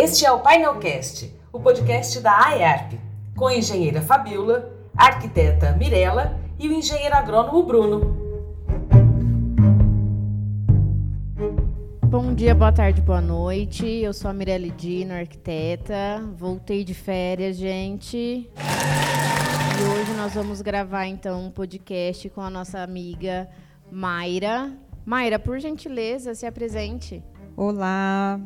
Este é o Painelcast, o podcast da AERP, com a engenheira Fabiola, a arquiteta Mirella e o engenheiro agrônomo Bruno. Bom dia, boa tarde, boa noite. Eu sou a Mirelle Dino, arquiteta. Voltei de férias, gente. E hoje nós vamos gravar então um podcast com a nossa amiga Mayra. Mayra, por gentileza, se apresente. Olá,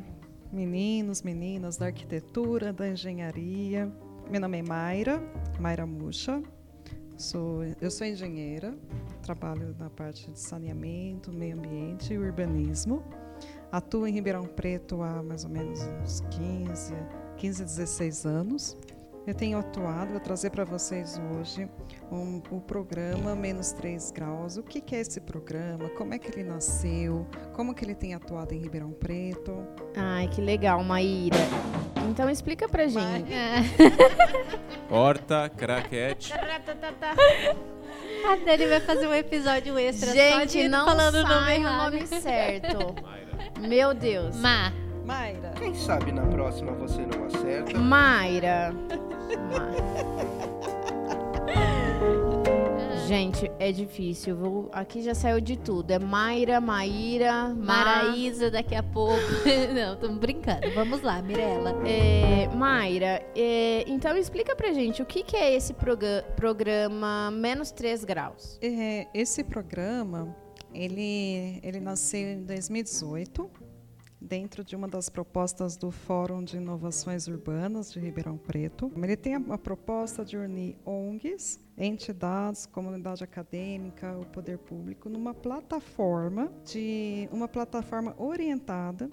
meninos, meninas da arquitetura, da engenharia. Meu nome é Mayra, Mayra Muxa. Sou, eu sou engenheira, trabalho na parte de saneamento, meio ambiente e urbanismo. Atuo em Ribeirão Preto há mais ou menos uns 15, 15 16 anos. Eu tenho atuado, vou trazer para vocês hoje um, o programa Menos 3 Graus. O que, que, é esse programa? Como é que ele nasceu? Como que ele tem atuado em Ribeirão Preto? Ai, que legal, Maíra. Então explica pra gente. Horta, craquete. A Dani vai fazer um episódio extra gente, só de não falando o nome sai o nome certo. Mayra. Meu Deus. Ma. Mayra. Quem sabe na próxima você não acerta? Mayra. Ma- Gente, é difícil. Vou... Aqui já saiu de tudo. É Mayra, Maíra, Mara. Maraísa daqui a pouco. não, estamos brincando. Vamos lá, Mirella. É, Mayra, é, então explica pra gente o que, que é esse proga- programa Menos 3 Graus. É, esse programa, ele, ele nasceu em 2018, dentro de uma das propostas do Fórum de Inovações Urbanas de Ribeirão Preto. Ele tem a, proposta de unir ONGs, entidades, comunidade acadêmica, o poder público, numa plataforma de uma plataforma orientada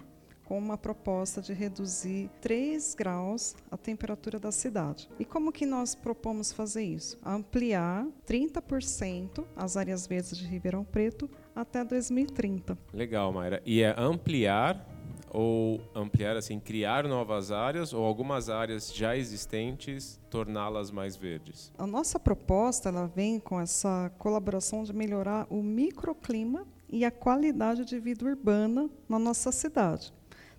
com uma proposta de reduzir 3 graus a temperatura da cidade. E como que nós propomos fazer isso? Ampliar 30% as áreas verdes de Ribeirão Preto até 2030. Legal, Mayra. E é ampliar ou ampliar assim, criar novas áreas ou algumas áreas já existentes torná-las mais verdes? A nossa proposta ela vem com essa colaboração de melhorar o microclima e a qualidade de vida urbana na nossa cidade.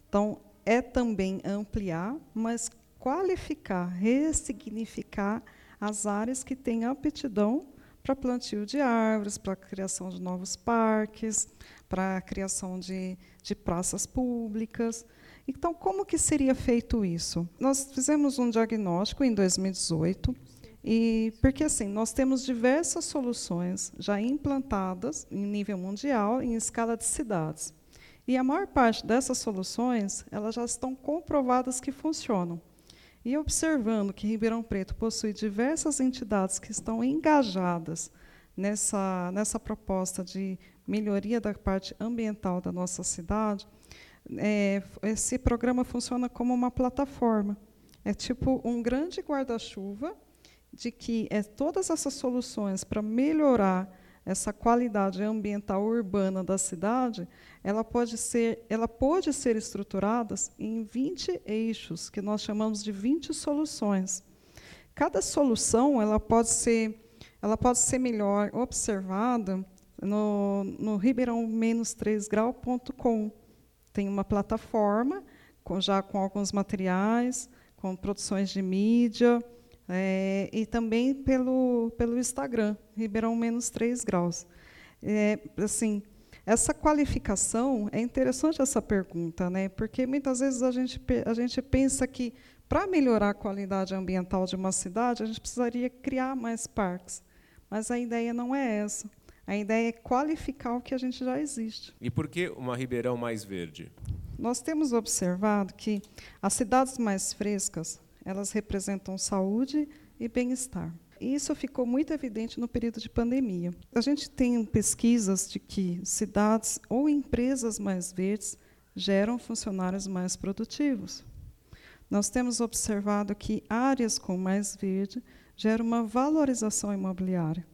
Então, é também ampliar, mas qualificar, ressignificar as áreas que têm aptidão para plantio de árvores, para criação de novos parques, para a criação de, de praças públicas. Então, como que seria feito isso? Nós fizemos um diagnóstico em 2018, e porque assim, nós temos diversas soluções já implantadas em nível mundial, em escala de cidades. E a maior parte dessas soluções, elas já estão comprovadas que funcionam. E observando que Ribeirão Preto possui diversas entidades que estão engajadas nessa, nessa proposta de melhoria da parte ambiental da nossa cidade, é, esse programa funciona como uma plataforma. É tipo um grande guarda-chuva de que é, todas essas soluções para melhorar essa qualidade ambiental urbana da cidade, ela pode ser, ela pode ser estruturadas em 20 eixos, que nós chamamos de 20 soluções. Cada solução ela pode ser, ela pode ser melhor observada no, no ribeirão-3grau.com. Tem uma plataforma com, já com alguns materiais, com produções de mídia, é, e também pelo, pelo Instagram, Ribeirão menos 3 graus. É, assim, essa qualificação, é interessante essa pergunta, né? porque muitas vezes a gente, a gente pensa que, para melhorar a qualidade ambiental de uma cidade, a gente precisaria criar mais parques. Mas a ideia não é essa. A ideia é qualificar o que a gente já existe. E por que uma Ribeirão mais verde? Nós temos observado que as cidades mais frescas, elas representam saúde e bem-estar. Isso ficou muito evidente no período de pandemia. A gente tem pesquisas de que cidades ou empresas mais verdes geram funcionários mais produtivos. Nós temos observado que áreas com mais verde geram uma valorização imobiliária.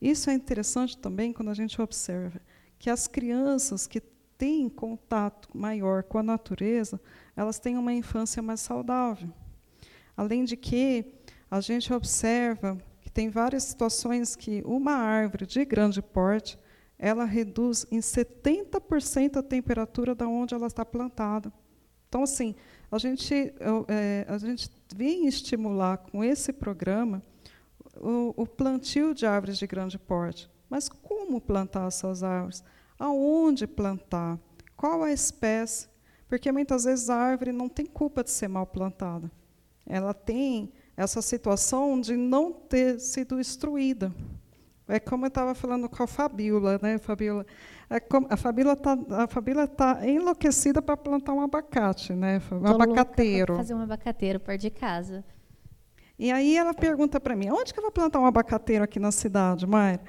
Isso é interessante também quando a gente observa que as crianças que têm contato maior com a natureza, elas têm uma infância mais saudável. Além de que a gente observa que tem várias situações que uma árvore de grande porte, ela reduz em 70% a temperatura da onde ela está plantada. Então, assim, a gente, é, a gente vem estimular com esse programa o, o, plantio de árvores de grande porte. Mas como plantar essas árvores? Aonde plantar? Qual a espécie? Porque muitas vezes a árvore não tem culpa de ser mal plantada. Ela tem essa situação de não ter sido instruída. É como eu estava falando com a Fabíola, né, Fabíola? É como, a Fabíola está tá enlouquecida para plantar um abacate, né? Um Tô abacateiro. Fazer um abacateiro perto de casa. E aí ela pergunta para mim, onde que eu vou plantar um abacateiro aqui na cidade, Mayra?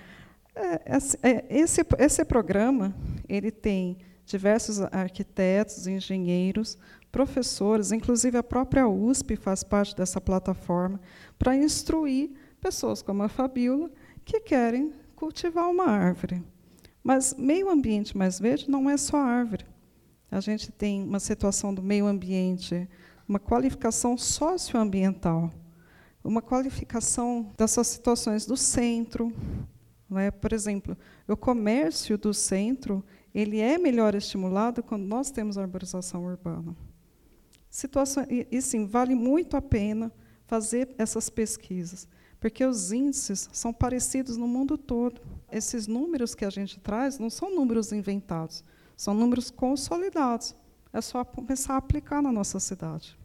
É, é, esse, esse programa ele tem diversos arquitetos, engenheiros, professores, inclusive a própria USP faz parte dessa plataforma, para instruir pessoas como a Fabíola, que querem cultivar uma árvore. Mas meio ambiente mais verde não é só árvore. A gente tem uma situação do meio ambiente, uma qualificação socioambiental, uma qualificação dessas situações do centro. É? Por exemplo, o comércio do centro ele é melhor estimulado quando nós temos arborização urbana. Situação, e, e sim, vale muito a pena fazer essas pesquisas porque os índices são parecidos no mundo todo. Esses números que a gente traz não são números inventados, são números consolidados. É só começar a aplicar na nossa cidade.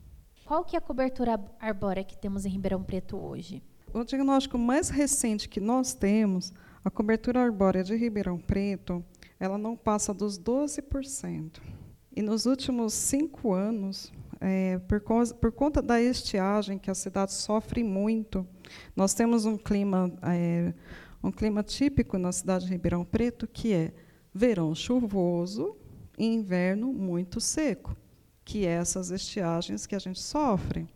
Qual que é a cobertura arbórea que temos em Ribeirão Preto hoje? O diagnóstico mais recente que nós temos, a cobertura arbórea de Ribeirão Preto, ela não passa dos 12%. E nos últimos cinco anos, é, por, causa, por, conta da estiagem que a cidade sofre muito, nós temos um clima, é, um clima típico na cidade de Ribeirão Preto, que é verão chuvoso e inverno muito seco, que é essas estiagens que a gente sofre.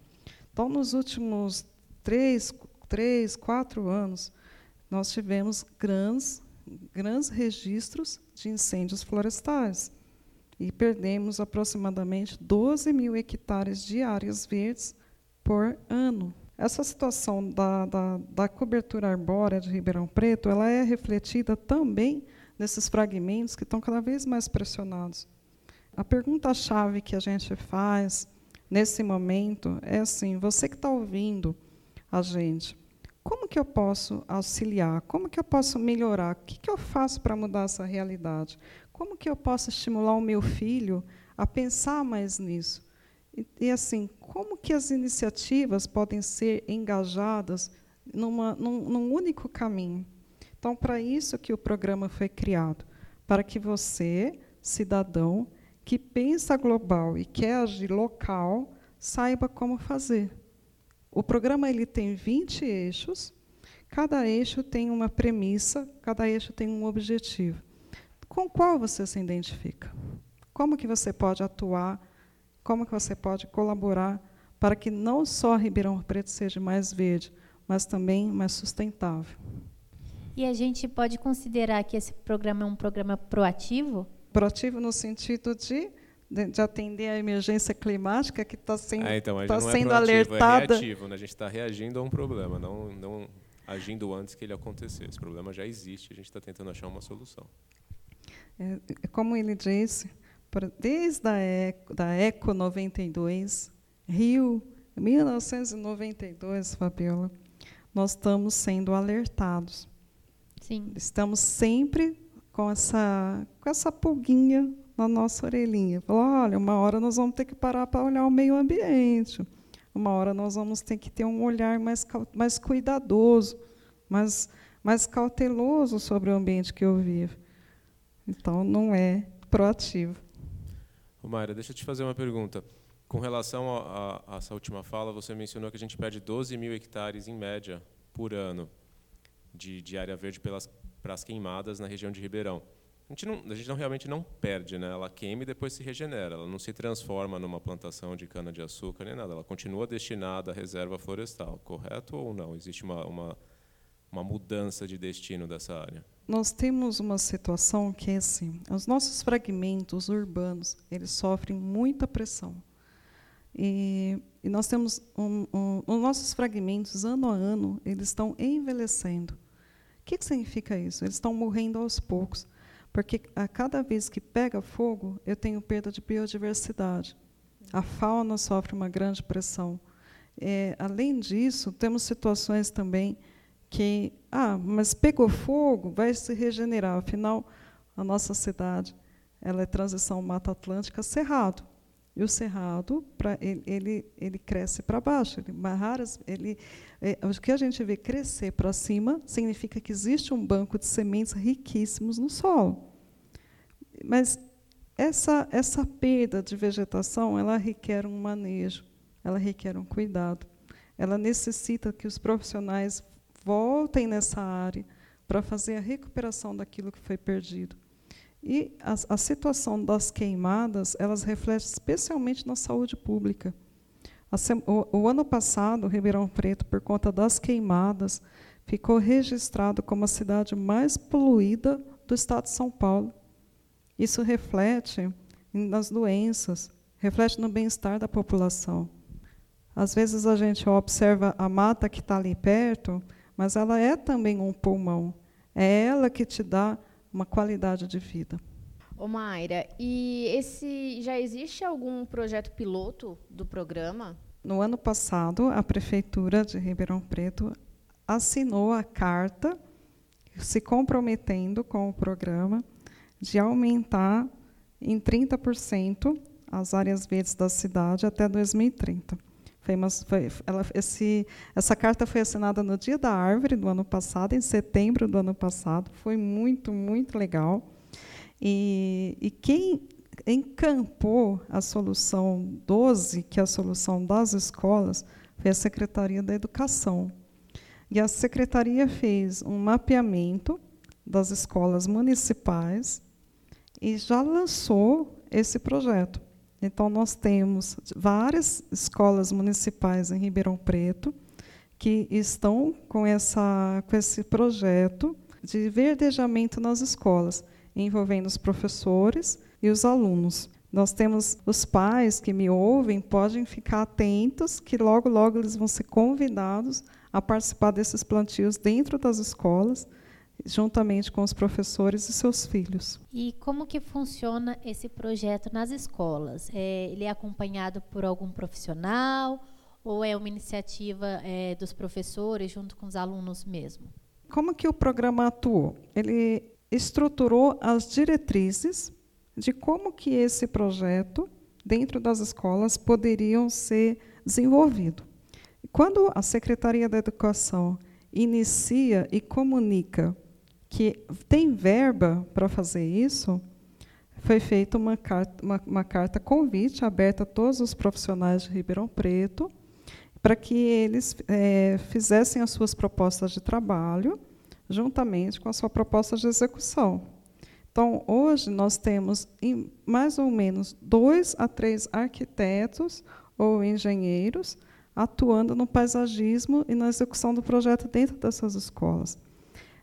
Então, nos últimos três, três quatro anos, nós tivemos grandes, grandes registros de incêndios florestais e perdemos aproximadamente 12 mil hectares de áreas verdes por ano. Essa situação da, da, da, cobertura arbórea de Ribeirão Preto ela é refletida também nesses fragmentos que estão cada vez mais pressionados. A pergunta-chave que a gente faz nesse momento é assim: você que está ouvindo a gente, como que eu posso auxiliar? Como que eu posso melhorar? O que, que eu faço para mudar essa realidade? Como que eu posso estimular o meu filho a pensar mais nisso? E, e assim, como que as iniciativas podem ser engajadas numa, num, num único caminho? Então, para isso que o programa foi criado, para que você, cidadão, que pensa global e quer agir local, saiba como fazer. O programa ele tem 20 eixos, cada eixo tem uma premissa, cada eixo tem um objetivo. Com qual você se identifica? Como que você pode atuar? Como que você pode colaborar para que não só Ribeirão Preto seja mais verde, mas também mais sustentável? E a gente pode considerar que esse programa é um programa proativo? Proativo no sentido de de, atender a emergência climática que está sendo, é, então, tá não sendo é alertada. É reativo, né? A gente está reagindo a um problema, não, não agindo antes que ele acontecesse. Esse problema já existe, a gente está tentando achar uma solução. É, é, como ele disse, desde a Eco, da Eco 92, Rio, 1992, Fabiola, nós estamos sendo alertados. Sim. Estamos sempre com essa, com essa pulguinha na nossa orelhinha. Olha, uma hora nós vamos ter que parar para olhar o meio ambiente. Uma hora nós vamos ter que ter um olhar mais, mais cuidadoso, mais, mais cauteloso sobre o ambiente que eu vivo. Então, não é proativo. Mayra, deixa eu te fazer uma pergunta. Com relação a, a, a, essa última fala, você mencionou que a gente perde 12 mil hectares, em média, por ano, de, de área verde pelas, para as queimadas na região de Ribeirão. A gente, não, a gente não realmente não perde, né? ela queima e depois se regenera, ela não se transforma numa plantação de cana-de-açúcar nem nada, ela continua destinada à reserva florestal, correto ou não? Existe uma, uma, uma mudança de destino dessa área? nós temos uma situação que é assim, os nossos fragmentos urbanos, eles sofrem muita pressão. E, e nós temos um, um, os nossos fragmentos, ano a ano, eles estão envelhecendo. O que, que significa isso? Eles estão morrendo aos poucos, porque a cada vez que pega fogo, eu tenho perda de biodiversidade. A fauna sofre uma grande pressão. É, além disso, temos situações também que, ah, mas pegou fogo, vai se regenerar. Afinal, a nossa cidade ela é transição Mata Atlântica Cerrado. E o cerrado, pra, ele, ele, ele cresce para baixo. Ele, raras, ele, é, o que a gente vê crescer para cima significa que existe um banco de sementes riquíssimos no solo. Mas essa, essa perda de vegetação, ela requer um manejo, ela requer um cuidado. Ela necessita que os profissionais voltem nessa área para fazer a recuperação daquilo que foi perdido. E a, a situação das queimadas, elas refletem especialmente na saúde pública. O, o, ano passado, Ribeirão Preto, por conta das queimadas, ficou registrado como a cidade mais poluída do estado de São Paulo. Isso reflete nas doenças, reflete no bem-estar da população. Às vezes a gente observa a mata que está ali perto, mas ela é também um pulmão. É ela que te dá uma qualidade de vida. Ô Mayra, e esse já existe algum projeto piloto do programa? No ano passado, a prefeitura de Ribeirão Preto assinou a carta se comprometendo com o programa de aumentar em 30% as áreas verdes da cidade até 2030. Foi uma, foi, ela, esse, essa carta foi assinada no Dia da Árvore do ano passado, em setembro do ano passado. Foi muito, muito legal. E, e quem encampou a solução 12, que é a solução das escolas, foi a Secretaria da Educação. E a secretaria fez um mapeamento das escolas municipais e já lançou esse projeto. Então, nós temos várias escolas municipais em Ribeirão Preto que estão com, essa, com esse projeto de verdejamento nas escolas, envolvendo os professores e os alunos. Nós temos os pais que me ouvem, podem ficar atentos, que logo, logo eles vão ser convidados a participar desses plantios dentro das escolas, juntamente com os professores e seus filhos. E como que funciona esse projeto nas escolas? É, ele é acompanhado por algum profissional ou é uma iniciativa é, dos professores junto com os alunos mesmo? Como que o programa atuou? Ele estruturou as diretrizes de como que esse projeto dentro das escolas poderiam ser desenvolvido. Quando a Secretaria da Educação inicia e comunica que tem verba para fazer isso, foi feita uma carta, uma, uma carta convite aberta a todos os profissionais de Ribeirão Preto para que eles é, fizessem as suas propostas de trabalho juntamente com a sua proposta de execução. Então, hoje nós temos mais ou menos dois a três arquitetos ou engenheiros atuando no paisagismo e na execução do projeto dentro dessas escolas.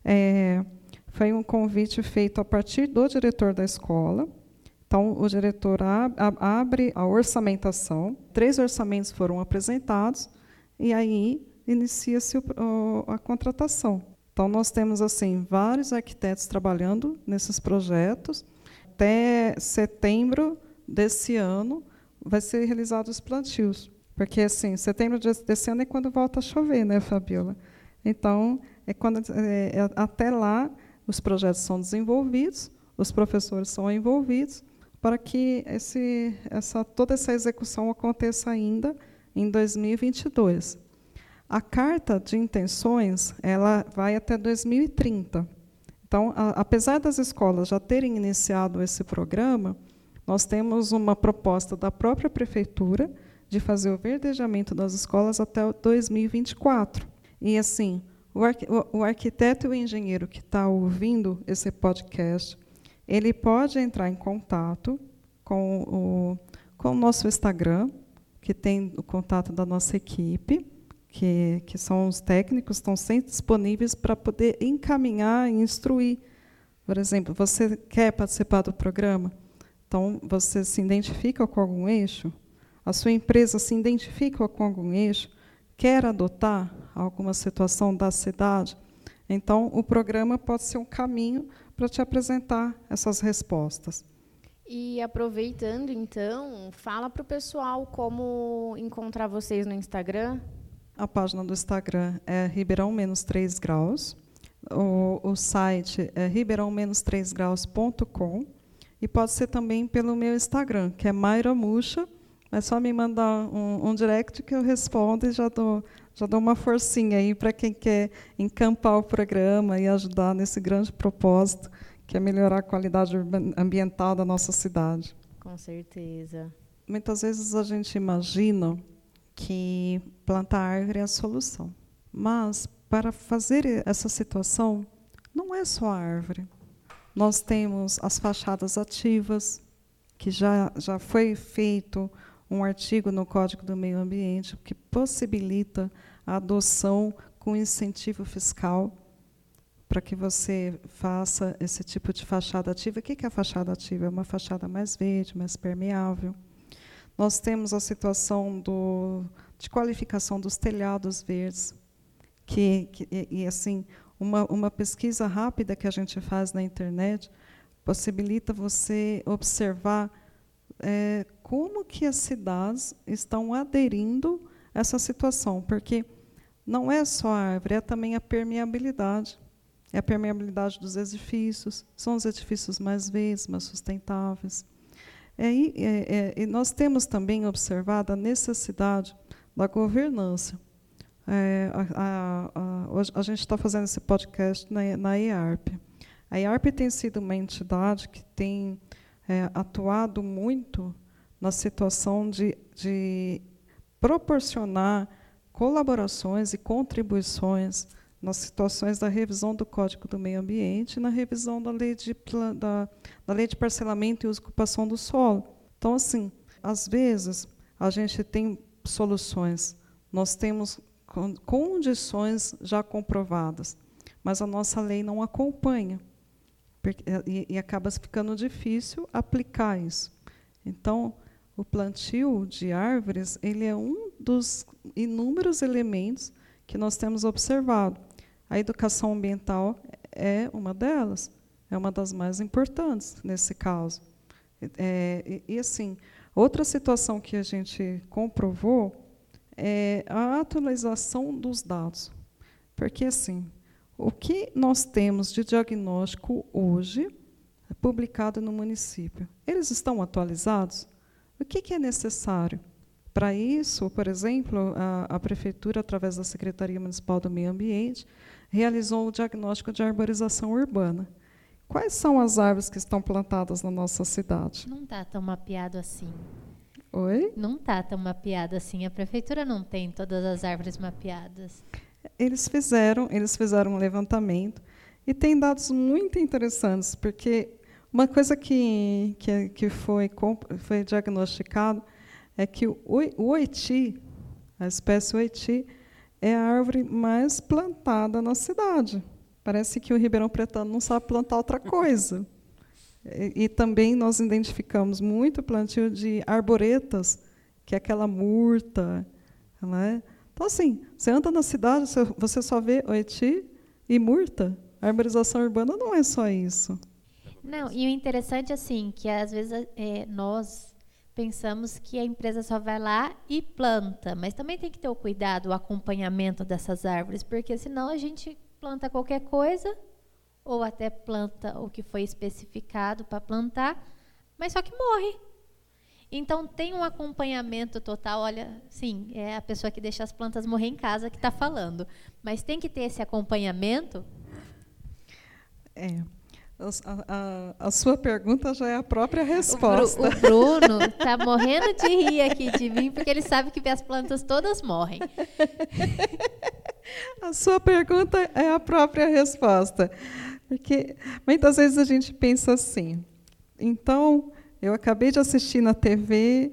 É, foi um convite feito a partir do diretor da escola. Então, o diretor abre a orçamentação, três orçamentos foram apresentados, e aí inicia-se a contratação. Então, nós temos assim vários arquitetos trabalhando nesses projetos. Até setembro desse ano vai ser realizados os plantios. Porque, assim, setembro desse ano é quando volta a chover, né, Fabiola? Então, é quando, é, é, até lá, os projetos são desenvolvidos, os professores são envolvidos, para que esse, essa, toda essa execução aconteça ainda em 2022. A carta de intenções ela vai até 2030. Então, a, apesar das escolas já terem iniciado esse programa, nós temos uma proposta da própria prefeitura de fazer o verdejamento das escolas até 2024. E assim, o, arquiteto e o engenheiro que está ouvindo esse podcast, ele pode entrar em contato com o, com o nosso Instagram, que tem o contato da nossa equipe, que, que são os técnicos, estão sempre disponíveis para poder encaminhar e instruir. Por exemplo, você quer participar do programa? Então, você se identifica com algum eixo? A sua empresa se identifica com algum eixo? Quer adotar? Alguma situação da cidade, então o programa pode ser um caminho para te apresentar essas respostas. E aproveitando, então, fala para o pessoal como encontrar vocês no Instagram. A página do Instagram é Ribeirão menos 3 graus. O, o site é ribeirão-3graus.com. E pode ser também pelo meu Instagram, que é Mayra. É só me mandar um, um direct que eu respondo e já dou, já dou uma forcinha aí para quem quer encampar o programa e ajudar nesse grande propósito, que é melhorar a qualidade ambiental da nossa cidade. Com certeza. Muitas vezes a gente imagina que plantar árvore é a solução. Mas, para fazer essa situação, não é só a árvore. Nós temos as fachadas ativas, que já, já foi feito um artigo no Código do Meio Ambiente que possibilita a adoção com incentivo fiscal para que você faça esse tipo de fachada ativa. O que é a fachada ativa? É uma fachada mais verde, mais permeável. Nós temos a situação do, de qualificação dos telhados verdes, que, que e, assim uma, uma pesquisa rápida que a gente faz na internet possibilita você observar é, como que as cidades estão aderindo a essa situação, porque não é só a árvore, é também a permeabilidade. É a permeabilidade dos edifícios, são os edifícios mais verdes, mais sustentáveis. É, é, é, e nós temos também observado a necessidade da governança. É, a, a, a, a, gente está fazendo esse podcast na, na. A IARP tem sido uma entidade que tem é, atuado muito na situação de, de proporcionar colaborações e contribuições nas situações da revisão do Código do Meio Ambiente e na revisão da lei de, da, da lei de parcelamento e ocupação do solo. Então, assim, às vezes, a gente tem soluções, nós temos condições já comprovadas, mas a nossa lei não acompanha. E, e acaba ficando difícil aplicar isso. Então, o plantio de árvores ele é um dos inúmeros elementos que nós temos observado. A educação ambiental é uma delas, é uma das mais importantes nesse caso. É, e, e, assim, outra situação que a gente comprovou é a atualização dos dados. Porque, assim, o que nós temos de diagnóstico hoje, é publicado no município, eles estão atualizados? O que, que é necessário? Para isso, por exemplo, a, a, Prefeitura, através da Secretaria Municipal do Meio Ambiente, realizou o diagnóstico de arborização urbana. Quais são as árvores que estão plantadas na nossa cidade? Não está tão mapeado assim. Oi? Não está tão mapeado assim. A prefeitura não tem todas as árvores mapeadas. Eles fizeram, eles fizeram um levantamento e tem dados muito interessantes, porque uma coisa que, que, que foi, foi diagnosticado é que o, oiti, a espécie oiti, é a árvore mais plantada na cidade. Parece que o Ribeirão Pretano não sabe plantar outra coisa. E, e, também nós identificamos muito plantio de arboretas, que é aquela murta. Né? Então, assim, você anda na cidade, você só vê oiti e murta. A arborização urbana não é só isso. Não, e o interessante, assim, que às vezes é, nós pensamos que a empresa só vai lá e planta, mas também tem que ter o cuidado, o acompanhamento dessas árvores, porque senão a gente planta qualquer coisa ou até planta o que foi especificado para plantar, mas só que morre. Então tem um acompanhamento total. Olha, sim, é a pessoa que deixa as plantas morrer em casa que está falando, mas tem que ter esse acompanhamento. É. A, a, a, sua pergunta já é a própria resposta. O, Bru, o Bruno está morrendo de rir aqui de mim, porque ele sabe que as plantas todas morrem. A sua pergunta é a própria resposta. Porque muitas vezes a gente pensa assim. Então, eu acabei de assistir na TV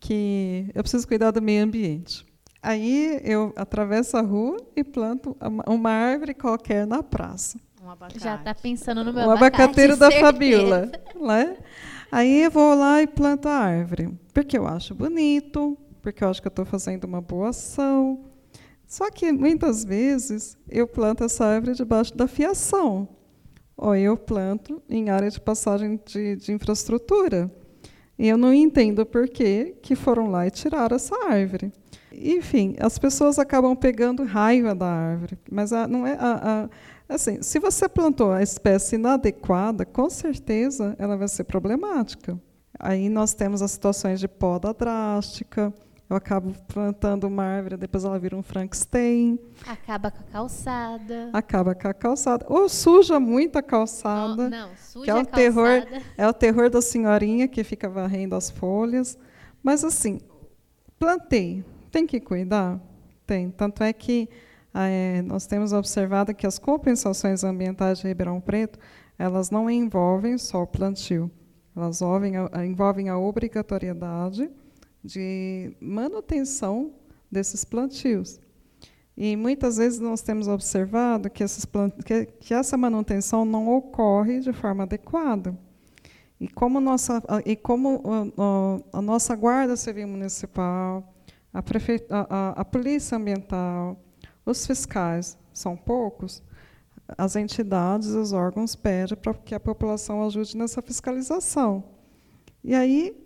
que eu preciso cuidar do meio ambiente. Aí eu atravesso a rua e planto uma árvore qualquer na praça. Um Já está pensando no meu o abacateiro da Fabíola. Né? Aí eu vou lá e planto a árvore. Porque eu acho bonito, porque eu acho que eu estou fazendo uma boa ação. Só que muitas vezes eu planto essa árvore debaixo da fiação ou eu planto em área de passagem de, de infraestrutura. E eu não entendo por que, que foram lá e tiraram essa árvore. Enfim, as pessoas acabam pegando raiva da árvore, mas a, não é a, a, assim. Se você plantou a espécie inadequada, com certeza ela vai ser problemática. Aí nós temos as situações de poda drástica, eu acabo plantando uma árvore, depois ela vira um Frankenstein. Acaba com a calçada. Acaba com a calçada. Ou suja muito a calçada. Não, não suja que é o a terror, calçada. é o terror da senhorinha que fica varrendo as folhas. Mas assim, plantei, tem que cuidar? Tem. Tanto é que é, nós temos observado que as compensações ambientais de Ribeirão Preto, elas não envolvem só o plantio. Elas envolvem a, envolvem a obrigatoriedade de manutenção desses plantios. E muitas vezes nós temos observado que, plant... que, que essa manutenção não ocorre de forma adequada. E como, nossa, e como a, a, a nossa Guarda Civil Municipal, a, prefe... a, a Polícia Ambiental, os fiscais são poucos, as entidades, os órgãos pedem para que a população ajude nessa fiscalização. E aí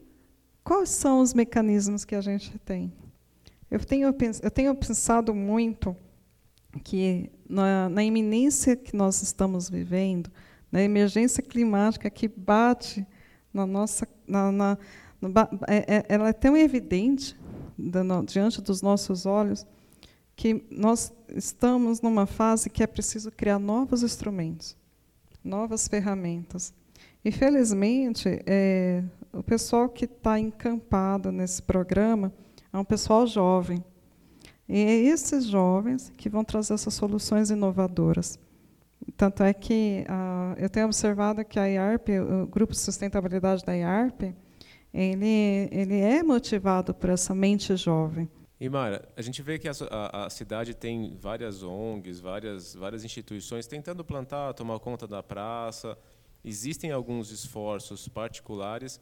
Quais são os mecanismos que a gente tem? Eu tenho, eu tenho pensado muito que na, na iminência que nós estamos vivendo, na emergência climática que bate na nossa, na, na, no, é, é, ela é tão evidente diante dos nossos olhos que nós estamos numa fase que é preciso criar novos instrumentos, novas ferramentas. Infelizmente, é, o pessoal que está encampado nesse programa é um pessoal jovem. E é esses jovens que vão trazer essas soluções inovadoras. Tanto é que uh, eu tenho observado que a IARP, o Grupo de Sustentabilidade da IARP, ele, ele é motivado por essa mente jovem. E Mara, a gente vê que a, a, a, cidade tem várias ONGs, várias, várias instituições tentando plantar, tomar conta da praça. Existem alguns esforços particulares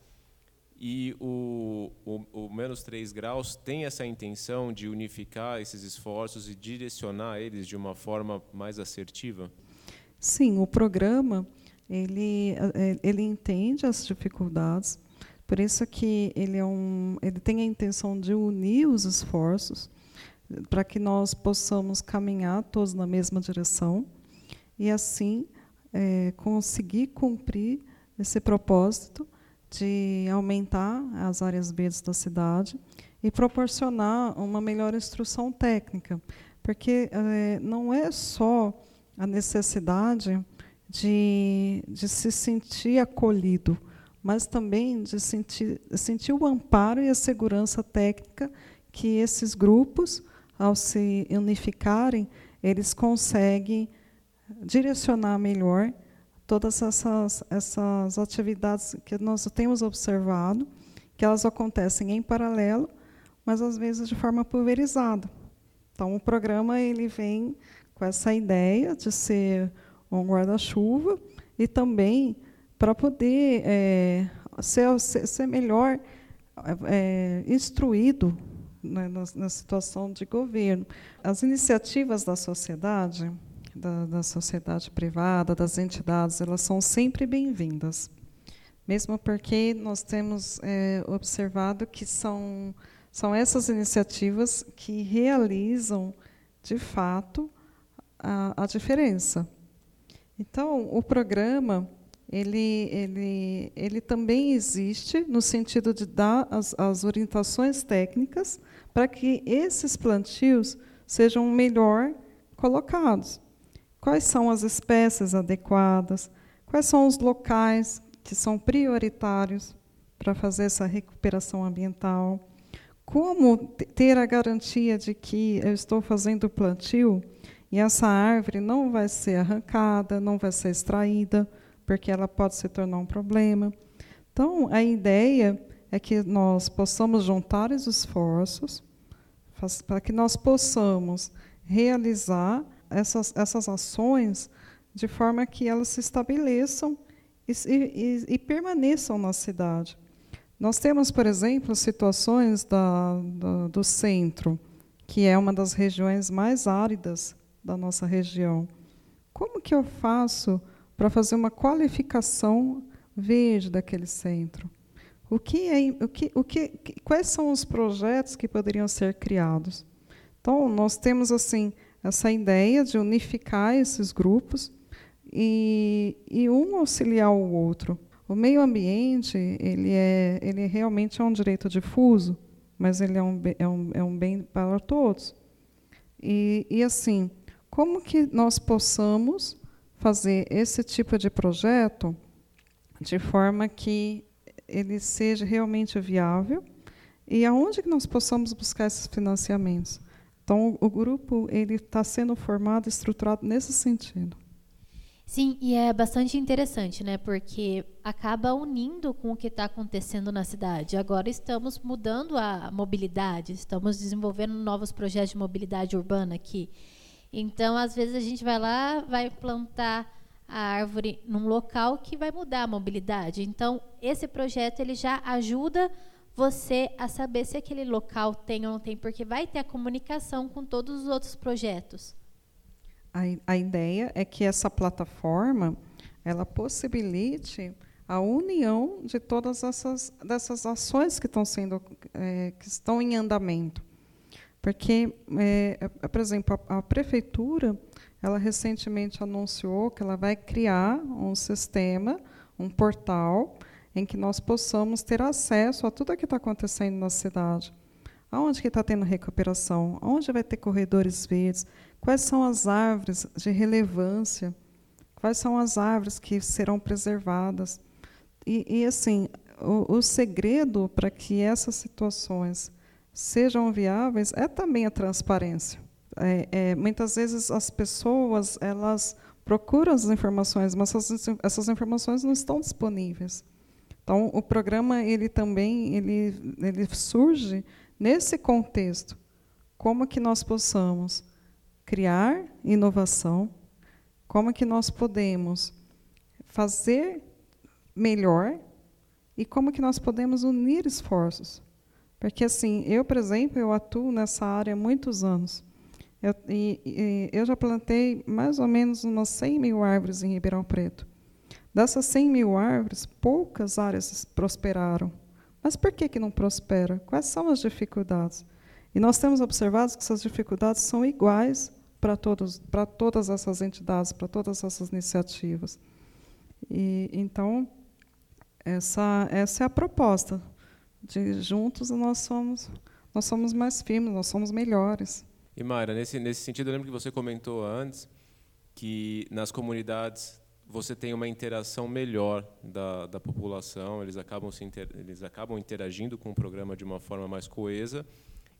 e o, o, o, menos 3 graus tem essa intenção de unificar esses esforços e direcionar eles de uma forma mais assertiva? Sim, o programa ele, é, ele entende as dificuldades, por isso que ele, é um, ele tem a intenção de unir os esforços para que nós possamos caminhar todos na mesma direção e assim é, conseguir cumprir esse propósito de aumentar as áreas verdes da cidade e proporcionar uma melhor instrução técnica, porque é, não é só a necessidade de, de se sentir acolhido, mas também de sentir, sentir o amparo e a segurança técnica que esses grupos, ao se unificarem, eles conseguem direcionar melhor todas essas, essas atividades que nós temos observado, que elas acontecem em paralelo, mas às vezes de forma pulverizada. Então, o programa ele vem com essa ideia de ser um guarda-chuva e também para poder é, ser, ser, melhor é, instruído né, na, na situação de governo. As iniciativas da sociedade, da, da sociedade privada, das entidades, elas são sempre bem-vindas. Mesmo porque nós temos é, observado que são, são essas iniciativas que realizam, de fato, a, a diferença. Então, o programa ele, ele, ele também existe no sentido de dar as, as orientações técnicas para que esses plantios sejam melhor colocados. Quais são as espécies adequadas, quais são os locais que são prioritários para fazer essa recuperação ambiental, como ter a garantia de que eu estou fazendo o plantio e essa árvore não vai ser arrancada, não vai ser extraída, porque ela pode se tornar um problema. Então, a ideia é que nós possamos juntar os esforços para que nós possamos realizar essas, essas ações de forma que elas se estabeleçam e, e, e permaneçam na cidade. Nós temos, por exemplo, situações da, da, do centro, que é uma das regiões mais áridas da nossa região. Como que eu faço para fazer uma qualificação verde daquele centro? O que é, o que, o que, quais são os projetos que poderiam ser criados? Então, nós temos assim essa ideia de unificar esses grupos e, e um auxiliar o outro. O meio ambiente ele é, ele realmente é um direito difuso, mas ele é um, é um, é um bem para todos. E, e assim, como que nós possamos fazer esse tipo de projeto de forma que ele seja realmente viável e aonde que nós possamos buscar esses financiamentos. Então, o grupo ele está sendo formado, estruturado nesse sentido. Sim, e é bastante interessante, né? Porque acaba unindo com o que está acontecendo na cidade. Agora estamos mudando a mobilidade, estamos desenvolvendo novos projetos de mobilidade urbana aqui. Então, às vezes a gente vai lá, vai plantar a árvore num local que vai mudar a mobilidade. Então, esse projeto ele já ajuda você a saber se aquele local tem ou não tem, porque vai ter a comunicação com todos os outros projetos. A, a ideia é que essa plataforma ela possibilite a união de todas essas dessas ações que estão sendo é, que estão em andamento, porque, é, é por exemplo, a, a prefeitura ela recentemente anunciou que ela vai criar um sistema, um portal, em que nós possamos ter acesso a tudo o que está acontecendo na cidade. Aonde que está tendo recuperação? Onde vai ter corredores verdes? Quais são as árvores de relevância? Quais são as árvores que serão preservadas? E, e assim, o, o segredo para que essas situações sejam viáveis é também a transparência. É, é, muitas vezes as pessoas elas procuram as informações, mas essas, essas informações não estão disponíveis. Então, o programa ele também ele, ele surge nesse contexto, como que nós possamos criar inovação, como que nós podemos fazer melhor e como que nós podemos unir esforços. Porque assim, eu, por exemplo, eu atuo nessa área há muitos anos. Eu, e, e, eu já plantei mais ou menos umas 100 mil árvores em Ribeirão Preto. Dessas 100 mil árvores, poucas áreas prosperaram. Mas por que, que não prospera? Quais são as dificuldades? E nós temos observado que essas dificuldades são iguais para, todos, para todas essas entidades, para todas essas iniciativas. E, então, essa, essa é a proposta. De juntos nós somos, nós somos mais firmes, nós somos melhores. E Mayra, nesse, nesse sentido, eu lembro que você comentou antes que nas comunidades você tem uma interação melhor da, da população, eles acabam, se inter, eles acabam interagindo com o programa de uma forma mais coesa,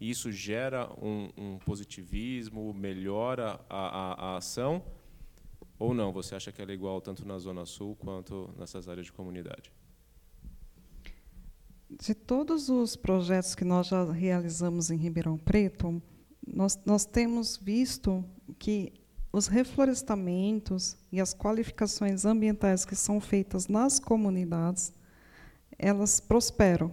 e isso gera um, um positivismo, melhora a, a, a, ação, ou não? Você acha que ela é igual tanto na Zona Sul quanto nessas áreas de comunidade? De todos os projetos que nós já realizamos em Ribeirão Preto, nós, nós temos visto que os reflorestamentos e as qualificações ambientais que são feitas nas comunidades, elas prosperam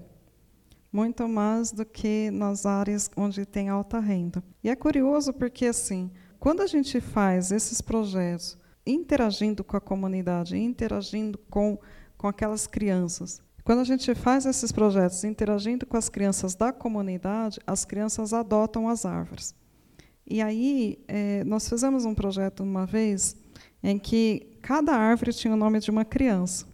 muito mais do que nas áreas onde tem alta renda. E é curioso porque assim, quando a gente faz esses projetos interagindo com a comunidade, interagindo com, com aquelas crianças, quando a gente faz esses projetos interagindo com as crianças da comunidade, as crianças adotam as árvores. E aí, é, nós fizemos um projeto uma vez em que cada árvore tinha o nome de uma criança.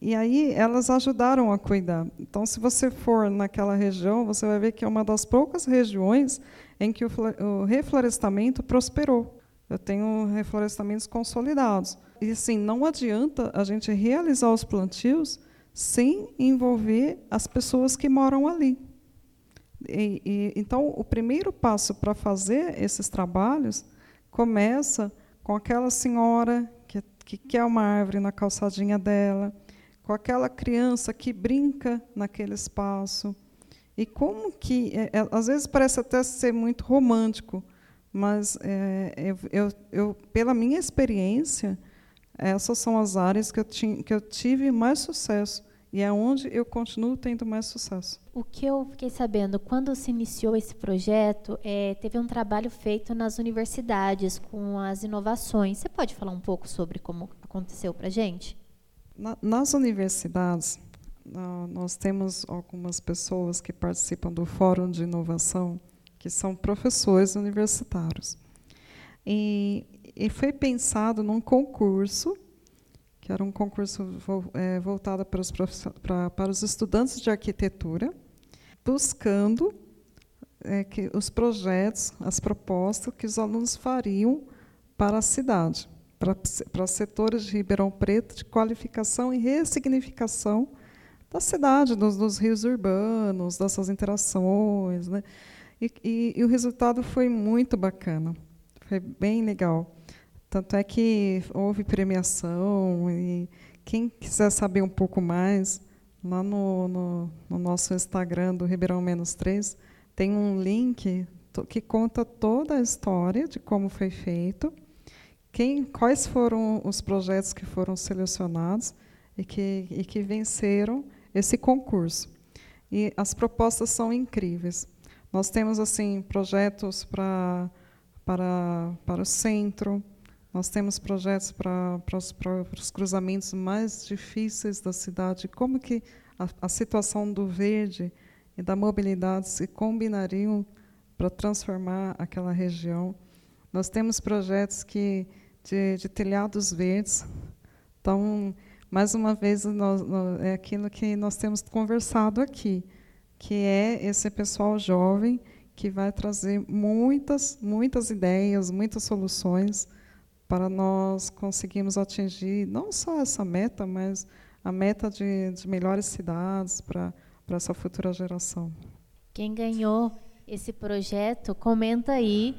E aí, elas ajudaram a cuidar. Então, se você for naquela região, você vai ver que é uma das poucas regiões em que o, o reflorestamento prosperou. Eu tenho reflorestamentos consolidados. E, assim, não adianta a gente realizar os plantios sem envolver as pessoas que moram ali. E, e, então, o primeiro passo para fazer esses trabalhos começa com aquela senhora que, que quer uma árvore na calçadinha dela, com aquela criança que brinca naquele espaço. E como que, é, é, às vezes parece até ser muito romântico, mas é, eu, eu, pela minha experiência, essas são as áreas que eu, tinha, que eu tive mais sucesso e é onde eu continuo tendo mais sucesso. O que eu fiquei sabendo, quando se iniciou esse projeto, é, teve um trabalho feito nas universidades com as inovações. Você pode falar um pouco sobre como aconteceu para a gente? Na, nas universidades, nós temos algumas pessoas que participam do Fórum de Inovação, que são professores universitários. E, e foi pensado num concurso, que era um concurso é, voltado para os, para, os estudantes de arquitetura, buscando é, que os projetos, as propostas que os alunos fariam para a cidade, para, para setores de Ribeirão Preto de qualificação e ressignificação da cidade, dos, dos rios urbanos, dessas interações. Né? E, e, e, o resultado foi muito bacana, foi bem legal. Tanto é que houve premiação, e quem quiser saber um pouco mais, lá no, no, no nosso Instagram do Ribeirão Menos 3, tem um link que conta toda a história de como foi feito, quem, quais foram os projetos que foram selecionados e que, e que venceram esse concurso. E as propostas são incríveis. Nós temos assim projetos para para para o centro, nós temos projetos para, para, os, para os cruzamentos mais difíceis da cidade, como que a, a situação do verde e da mobilidade se combinariam para transformar aquela região. Nós temos projetos que de, de telhados verdes. Então, mais uma vez, nós, nós, é aquilo que nós temos conversado aqui, que é esse pessoal jovem que vai trazer muitas, muitas ideias, muitas soluções para nós conseguirmos atingir não só essa meta, mas a meta de, de melhores cidades para, essa futura geração. Quem ganhou esse projeto, comenta aí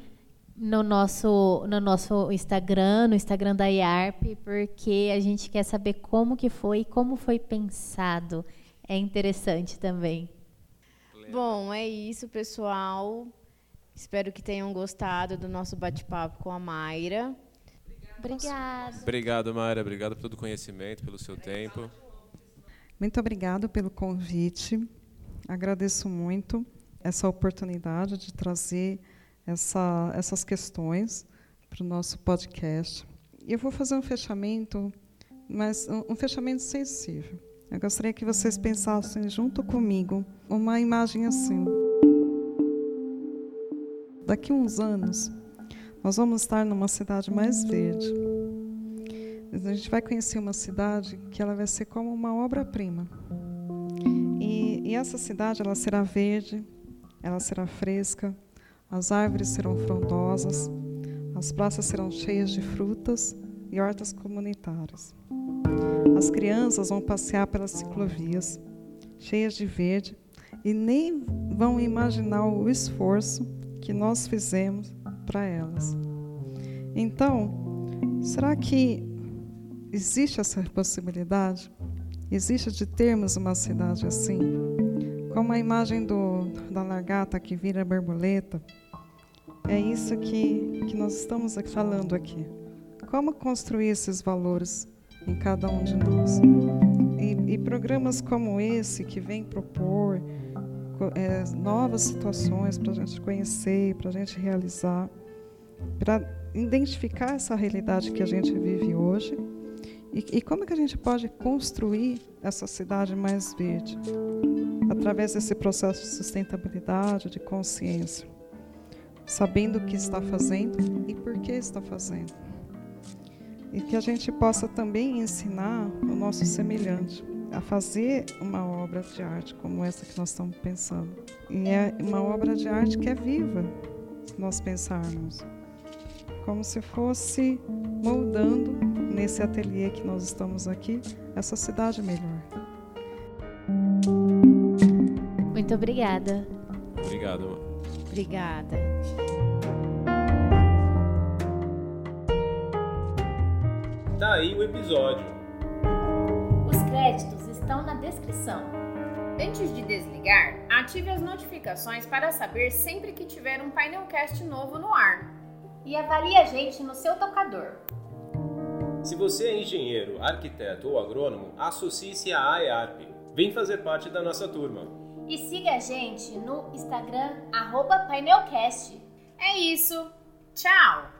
no nosso, no nosso Instagram, no Instagram da IARP, porque a gente quer saber como que foi e como foi pensado. É interessante também. Bom, é isso, pessoal. Espero que tenham gostado do nosso bate-papo com a Mayra. Obrigada. Obrigado, Mayra. Obrigado pelo conhecimento, pelo seu tempo. Muito obrigado pelo convite. Agradeço muito essa oportunidade de trazer essa, essas questões para o nosso podcast. E eu vou fazer um fechamento, mas um fechamento sensível. Eu gostaria que vocês pensassem junto comigo uma imagem assim. Daqui uns anos, nós vamos estar numa cidade mais verde. A gente vai conhecer uma cidade que ela vai ser como uma obra-prima. E, e essa cidade ela será verde, ela será fresca, as árvores serão frondosas, as praças serão cheias de frutas e hortas comunitárias. As crianças vão passear pelas ciclovias, cheias de verde, e nem vão imaginar o esforço que nós fizemos para elas. Então, será que existe essa possibilidade? Existe de termos uma cidade assim? Como a imagem do, da lagarta que vira borboleta. É isso que, que nós estamos falando aqui. Como construir esses valores em cada um de nós? E, e programas como esse, que vem propor é, novas situações para a gente conhecer, para a gente realizar, para identificar essa realidade que a gente vive hoje e, e como que a gente pode construir essa cidade mais verde através desse processo de sustentabilidade, de consciência, sabendo o que está fazendo e por que está fazendo. E que a gente possa também ensinar o nosso semelhante a fazer uma obra de arte como essa que nós estamos pensando. E é uma obra de arte que é viva, se nós pensarmos. Como se fosse moldando nesse ateliê que nós estamos aqui, essa cidade melhor. Muito obrigada. Obrigado. Obrigada. Aí o episódio. Os créditos estão na descrição. Antes de desligar, ative as notificações para saber sempre que tiver um painelcast novo no ar. E avalie a gente no seu tocador. Se você é engenheiro, arquiteto ou agrônomo, associe-se à AEARP. Vem fazer parte da nossa turma. E siga a gente no Instagram, arroba painelcast. É isso. Tchau!